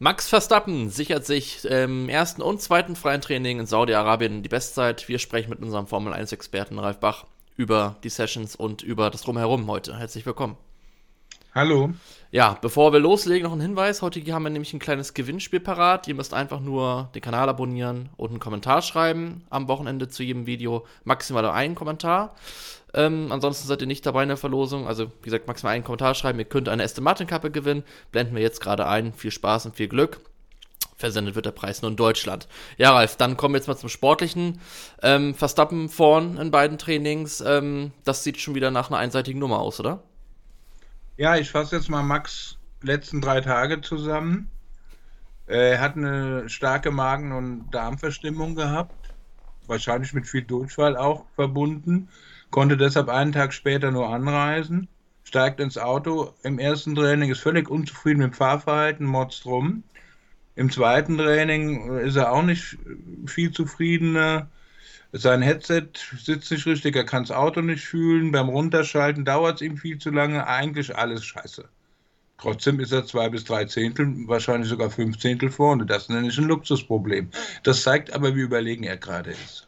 Max Verstappen sichert sich im ersten und zweiten freien Training in Saudi-Arabien die Bestzeit. Wir sprechen mit unserem Formel 1-Experten Ralf Bach über die Sessions und über das Drumherum heute. Herzlich willkommen. Hallo. Ja, bevor wir loslegen, noch ein Hinweis. Heute haben wir nämlich ein kleines Gewinnspiel parat. Ihr müsst einfach nur den Kanal abonnieren und einen Kommentar schreiben am Wochenende zu jedem Video. Maximal einen Kommentar. Ähm, ansonsten seid ihr nicht dabei in der Verlosung. Also, wie gesagt, maximal einen Kommentar schreiben. Ihr könnt eine Aston Martin Kappe gewinnen. Blenden wir jetzt gerade ein. Viel Spaß und viel Glück. Versendet wird der Preis nur in Deutschland. Ja, Ralf, dann kommen wir jetzt mal zum Sportlichen. Ähm, Verstappen vorn in beiden Trainings. Ähm, das sieht schon wieder nach einer einseitigen Nummer aus, oder? Ja, ich fasse jetzt mal Max letzten drei Tage zusammen. Er hat eine starke Magen- und Darmverstimmung gehabt. Wahrscheinlich mit viel Durchfall auch verbunden konnte deshalb einen Tag später nur anreisen, steigt ins Auto im ersten Training, ist völlig unzufrieden mit dem Fahrverhalten, motzt rum. Im zweiten Training ist er auch nicht viel zufriedener. Sein Headset sitzt nicht richtig, er kann das Auto nicht fühlen. Beim Runterschalten dauert es ihm viel zu lange. Eigentlich alles scheiße. Trotzdem ist er zwei bis drei Zehntel, wahrscheinlich sogar fünf Zehntel vorne. Das nenne ich ein Luxusproblem. Das zeigt aber, wie überlegen er gerade ist.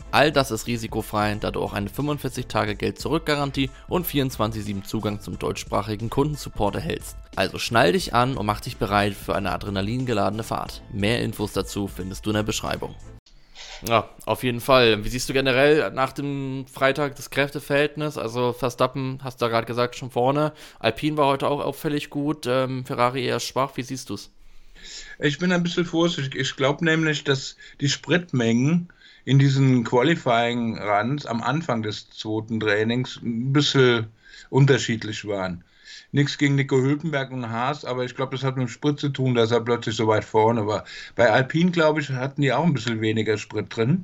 All das ist risikofrei, da du auch eine 45-Tage-Geld-Zurück-Garantie und 24-7 Zugang zum deutschsprachigen Kundensupport erhältst. Also schnall dich an und mach dich bereit für eine adrenalingeladene Fahrt. Mehr Infos dazu findest du in der Beschreibung. Ja, auf jeden Fall. Wie siehst du generell nach dem Freitag das Kräfteverhältnis? Also Verstappen, hast du da gerade gesagt, schon vorne. Alpine war heute auch auffällig gut, ähm, Ferrari eher schwach. Wie siehst du es? Ich bin ein bisschen vorsichtig. Ich glaube nämlich, dass die Spritmengen in diesen Qualifying Runs am Anfang des zweiten Trainings ein bisschen unterschiedlich waren. Nichts gegen Nico Hülkenberg und Haas, aber ich glaube, das hat mit dem Sprit zu tun, dass er plötzlich so weit vorne war. Bei Alpine, glaube ich, hatten die auch ein bisschen weniger Sprit drin,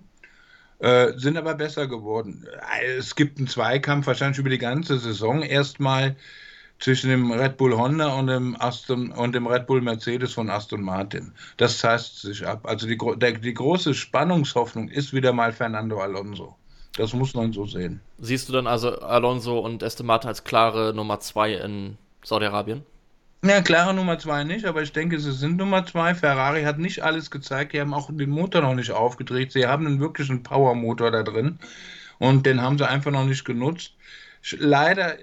äh, sind aber besser geworden. Es gibt einen Zweikampf wahrscheinlich über die ganze Saison erstmal zwischen dem Red Bull Honda und dem, Aston, und dem Red Bull Mercedes von Aston Martin. Das zeigt sich ab. Also die, der, die große Spannungshoffnung ist wieder mal Fernando Alonso. Das muss man so sehen. Siehst du dann also Alonso und Aston Martin als klare Nummer zwei in Saudi-Arabien? Ja, klare Nummer zwei nicht, aber ich denke, sie sind Nummer zwei. Ferrari hat nicht alles gezeigt, die haben auch den Motor noch nicht aufgedreht. Sie haben einen wirklichen Power-Motor da drin und den haben sie einfach noch nicht genutzt. Leider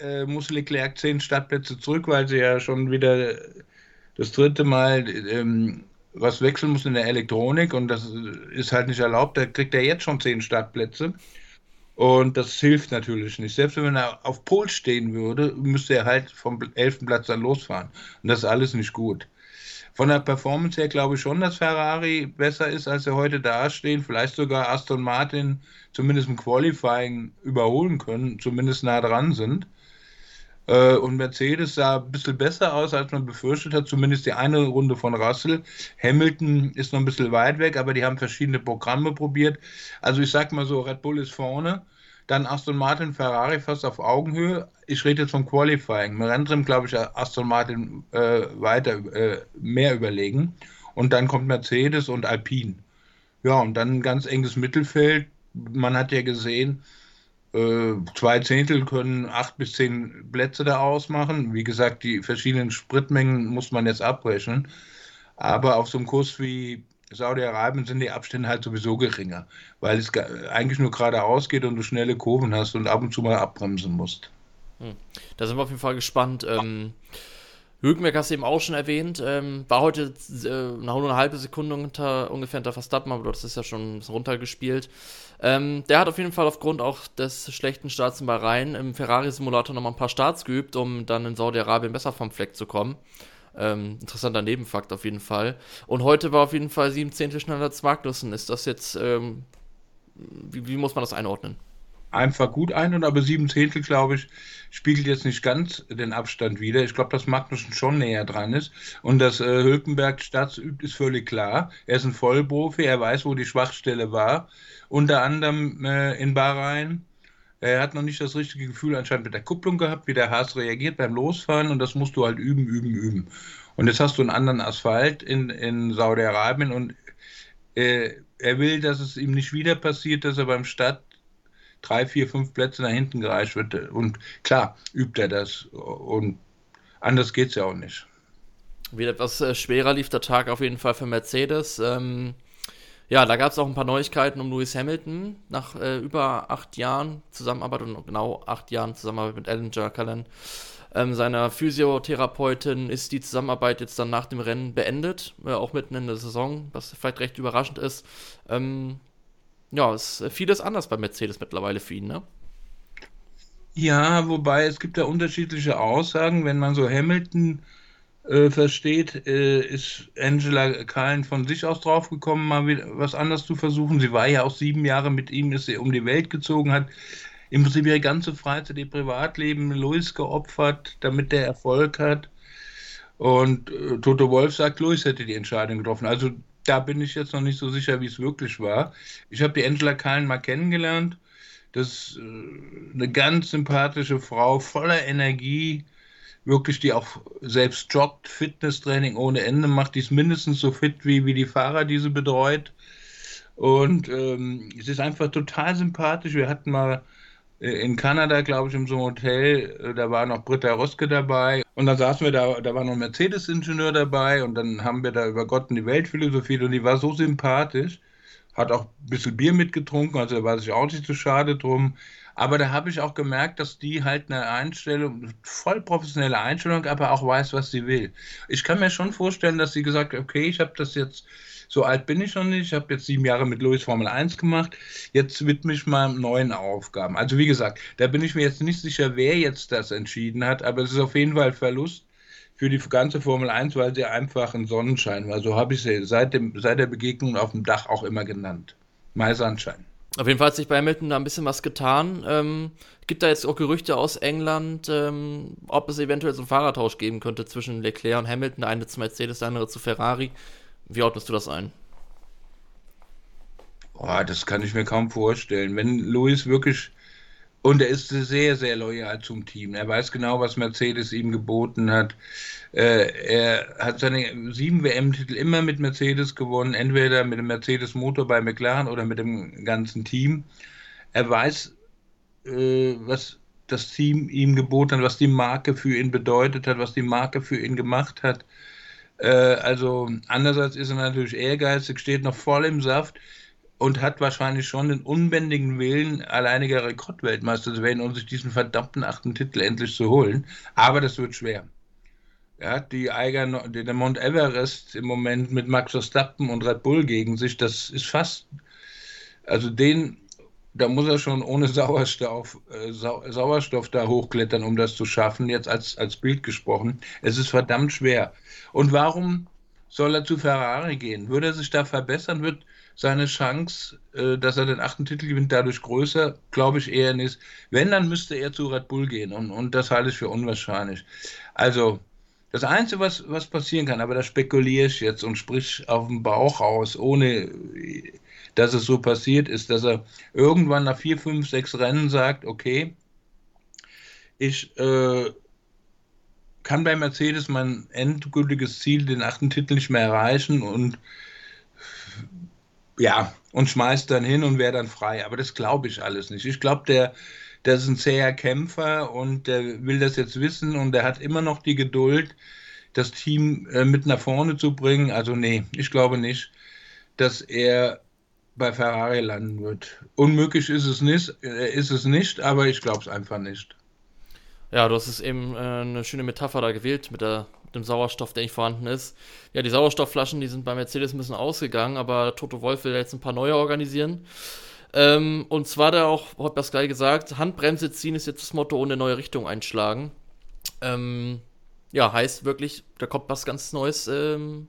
äh, muss Leclerc zehn Startplätze zurück, weil sie ja schon wieder das dritte Mal ähm, was wechseln muss in der Elektronik und das ist halt nicht erlaubt. Da kriegt er jetzt schon zehn Startplätze. Und das hilft natürlich nicht. Selbst wenn er auf Pol stehen würde, müsste er halt vom elften Platz dann losfahren. Und das ist alles nicht gut. Von der Performance her glaube ich schon, dass Ferrari besser ist, als sie heute dastehen. Vielleicht sogar Aston Martin zumindest im Qualifying überholen können, zumindest nah dran sind. Äh, und Mercedes sah ein bisschen besser aus, als man befürchtet hat, zumindest die eine Runde von Russell. Hamilton ist noch ein bisschen weit weg, aber die haben verschiedene Programme probiert. Also ich sag mal so, Red Bull ist vorne, dann Aston Martin, Ferrari fast auf Augenhöhe. Ich rede jetzt vom Qualifying. Im Rennrim glaube ich Aston Martin äh, weiter äh, mehr überlegen. Und dann kommt Mercedes und Alpine. Ja, und dann ein ganz enges Mittelfeld. Man hat ja gesehen, äh, zwei Zehntel können acht bis zehn Plätze da ausmachen. Wie gesagt, die verschiedenen Spritmengen muss man jetzt abbrechen. Aber auf so einem Kurs wie Saudi-Arabien sind die Abstände halt sowieso geringer, weil es eigentlich nur geradeaus geht und du schnelle Kurven hast und ab und zu mal abbremsen musst. Hm. Da sind wir auf jeden Fall gespannt. Ähm, Hülkenberg hast du eben auch schon erwähnt, ähm, war heute äh, eine halbe Sekunde unter, ungefähr hinter Verstappen, aber das ist ja schon runtergespielt. Ähm, der hat auf jeden Fall aufgrund auch des schlechten Starts in Bahrain im Ferrari-Simulator nochmal ein paar Starts geübt, um dann in Saudi-Arabien besser vom Fleck zu kommen. Ähm, interessanter Nebenfakt auf jeden Fall. Und heute war auf jeden Fall sieben Zehntel schneller als Magnussen. Ist das jetzt, ähm, wie, wie muss man das einordnen? Einfach gut ein, und aber sieben Zehntel, glaube ich, spiegelt jetzt nicht ganz den Abstand wider. Ich glaube, dass Magnussen schon näher dran ist. Und dass äh, Hülkenberg Stats übt, ist völlig klar. Er ist ein Vollprofi, er weiß, wo die Schwachstelle war. Unter anderem äh, in Bahrain. Er hat noch nicht das richtige Gefühl anscheinend mit der Kupplung gehabt, wie der Haas reagiert beim Losfahren. Und das musst du halt üben, üben, üben. Und jetzt hast du einen anderen Asphalt in, in Saudi-Arabien und äh, er will, dass es ihm nicht wieder passiert, dass er beim Start drei, vier, fünf Plätze nach hinten gereicht wird. Und klar, übt er das. Und anders geht es ja auch nicht. Wieder etwas äh, schwerer lief der Tag auf jeden Fall für Mercedes. Ähm, ja, da gab es auch ein paar Neuigkeiten um Lewis Hamilton. Nach äh, über acht Jahren Zusammenarbeit und genau acht Jahren Zusammenarbeit mit Alan Jerkalen, ähm, seiner Physiotherapeutin, ist die Zusammenarbeit jetzt dann nach dem Rennen beendet. Äh, auch mitten in der Saison, was vielleicht recht überraschend ist. Ähm, ja, ist äh, vieles anders bei Mercedes mittlerweile für ihn, ne? Ja, wobei es gibt ja unterschiedliche Aussagen. Wenn man so Hamilton äh, versteht, äh, ist Angela Kahlen von sich aus draufgekommen, mal wieder was anderes zu versuchen. Sie war ja auch sieben Jahre mit ihm, ist sie um die Welt gezogen, hat im Prinzip ihre ganze Freizeit, ihr Privatleben Louis geopfert, damit der Erfolg hat. Und äh, Toto Wolf sagt, Louis hätte die Entscheidung getroffen. Also da bin ich jetzt noch nicht so sicher, wie es wirklich war. Ich habe die Angela Kahn mal kennengelernt. Das ist äh, eine ganz sympathische Frau, voller Energie, wirklich, die auch selbst joggt, Fitnesstraining ohne Ende macht. Die ist mindestens so fit wie, wie die Fahrer, die sie betreut. Und ähm, es ist einfach total sympathisch. Wir hatten mal in Kanada, glaube ich, in so einem Hotel, äh, da war noch Britta Roske dabei. Und dann saßen wir da, da war noch ein Mercedes-Ingenieur dabei und dann haben wir da über Gott und die Welt philosophiert und die war so sympathisch, hat auch ein bisschen Bier mitgetrunken, also da war sich auch nicht so schade drum. Aber da habe ich auch gemerkt, dass die halt eine Einstellung, voll professionelle Einstellung, aber auch weiß, was sie will. Ich kann mir schon vorstellen, dass sie gesagt hat, okay, ich habe das jetzt so alt bin ich noch nicht. Ich habe jetzt sieben Jahre mit Louis Formel 1 gemacht. Jetzt widme ich mal neuen Aufgaben. Also wie gesagt, da bin ich mir jetzt nicht sicher, wer jetzt das entschieden hat, aber es ist auf jeden Fall Verlust für die ganze Formel 1, weil sie einfach ein Sonnenschein war. So habe ich sie seit, dem, seit der Begegnung auf dem Dach auch immer genannt. Mai Sonnenschein. Auf jeden Fall hat sich bei Hamilton da ein bisschen was getan. Ähm, gibt da jetzt auch Gerüchte aus England, ähm, ob es eventuell so einen Fahrertausch geben könnte zwischen Leclerc und Hamilton, eine zu Mercedes, der andere zu Ferrari. Wie ordnest du das ein? Oh, das kann ich mir kaum vorstellen. Wenn Luis wirklich, und er ist sehr, sehr loyal zum Team. Er weiß genau, was Mercedes ihm geboten hat. Äh, er hat seine sieben WM-Titel immer mit Mercedes gewonnen, entweder mit dem Mercedes-Motor bei McLaren oder mit dem ganzen Team. Er weiß, äh, was das Team ihm geboten hat, was die Marke für ihn bedeutet hat, was die Marke für ihn gemacht hat. Äh, also andererseits ist er natürlich ehrgeizig, steht noch voll im Saft und hat wahrscheinlich schon den unbändigen Willen, alleiniger Rekordweltmeister zu werden und sich diesen verdammten achten Titel endlich zu holen. Aber das wird schwer. Er hat die Eiger, der Mount Everest im Moment mit Max Verstappen und Red Bull gegen sich. Das ist fast, also den, da muss er schon ohne Sauerstoff, äh, Sau, Sauerstoff da hochklettern, um das zu schaffen. Jetzt als, als Bild gesprochen. Es ist verdammt schwer. Und warum soll er zu Ferrari gehen? Würde er sich da verbessern? Wird seine Chance, äh, dass er den achten Titel gewinnt, dadurch größer? Glaube ich eher nicht. Wenn, dann müsste er zu Red Bull gehen. Und, und das halte ich für unwahrscheinlich. Also, das Einzige, was, was passieren kann, aber da spekuliere ich jetzt und sprich auf dem Bauch aus, ohne dass es so passiert ist, dass er irgendwann nach vier, fünf, sechs Rennen sagt, okay, ich äh, kann bei Mercedes mein endgültiges Ziel, den achten Titel, nicht mehr erreichen und ja, und schmeißt dann hin und wäre dann frei. Aber das glaube ich alles nicht. Ich glaube, der, der ist ein zäher Kämpfer und der will das jetzt wissen und der hat immer noch die Geduld, das Team äh, mit nach vorne zu bringen. Also nee, ich glaube nicht, dass er bei Ferrari landen wird. Unmöglich ist es nicht, äh, ist es nicht aber ich glaube es einfach nicht. Ja, du hast es eben äh, eine schöne Metapher da gewählt mit, der, mit dem Sauerstoff, der nicht vorhanden ist. Ja, die Sauerstoffflaschen, die sind bei Mercedes ein bisschen ausgegangen, aber Toto Wolf will jetzt ein paar neue organisieren. Ähm, und zwar da auch, hat Pascal gesagt, Handbremse ziehen ist jetzt das Motto ohne neue Richtung einschlagen. Ähm, ja, heißt wirklich, da kommt was ganz Neues ähm,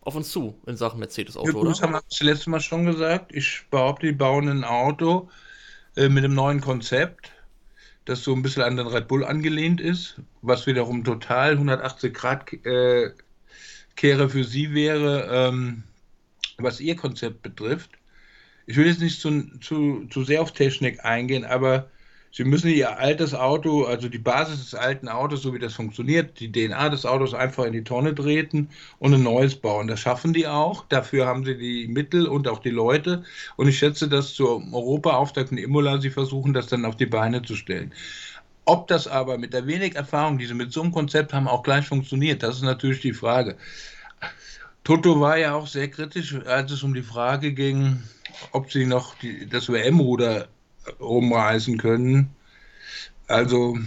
auf uns zu in Sachen Mercedes-Auto, ja, oder? Das haben wir das letzte Mal schon gesagt. Ich behaupte, die bauen ein Auto äh, mit einem neuen Konzept, das so ein bisschen an den Red Bull angelehnt ist, was wiederum total 180 Grad äh, Kehre für sie wäre, ähm, was ihr Konzept betrifft. Ich will jetzt nicht zu, zu, zu sehr auf Technik eingehen, aber Sie müssen Ihr altes Auto, also die Basis des alten Autos, so wie das funktioniert, die DNA des Autos einfach in die Tonne treten und ein neues bauen. Das schaffen die auch. Dafür haben sie die Mittel und auch die Leute. Und ich schätze, dass zur Europa-Auftakt in Imola sie versuchen, das dann auf die Beine zu stellen. Ob das aber mit der wenig Erfahrung, die sie mit so einem Konzept haben, auch gleich funktioniert, das ist natürlich die Frage. Toto war ja auch sehr kritisch, als es um die Frage ging, ob sie noch die, das WM-Ruder rumreißen können. Also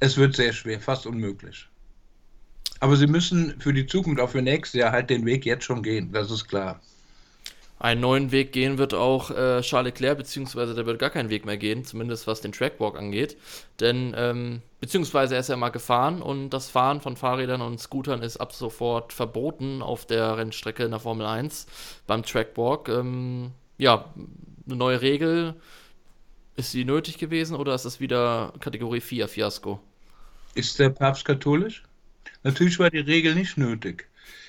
es wird sehr schwer, fast unmöglich. Aber sie müssen für die Zukunft, auch für nächstes Jahr, halt den Weg jetzt schon gehen, das ist klar. Einen neuen Weg gehen wird auch äh, Charles Leclerc, beziehungsweise der wird gar keinen Weg mehr gehen, zumindest was den Trackwalk angeht. Denn, ähm, beziehungsweise er ist ja mal gefahren und das Fahren von Fahrrädern und Scootern ist ab sofort verboten auf der Rennstrecke in der Formel 1 beim Trackwalk. Ähm, ja, eine neue Regel, ist sie nötig gewesen oder ist es wieder Kategorie 4 Fiasko? Ist der Papst katholisch? Natürlich war die Regel nicht nötig.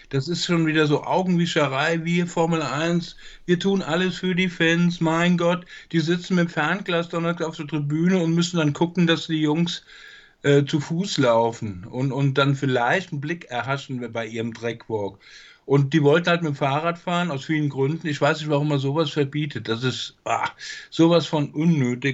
Das ist schon wieder so Augenwischerei, wie Formel 1. Wir tun alles für die Fans, mein Gott. Die sitzen mit dem Fernglas auf der Tribüne und müssen dann gucken, dass die Jungs äh, zu Fuß laufen und, und dann vielleicht einen Blick erhaschen bei ihrem Dreckwalk. Und die wollten halt mit dem Fahrrad fahren, aus vielen Gründen. Ich weiß nicht, warum man sowas verbietet. Das ist ah, sowas von unnötig.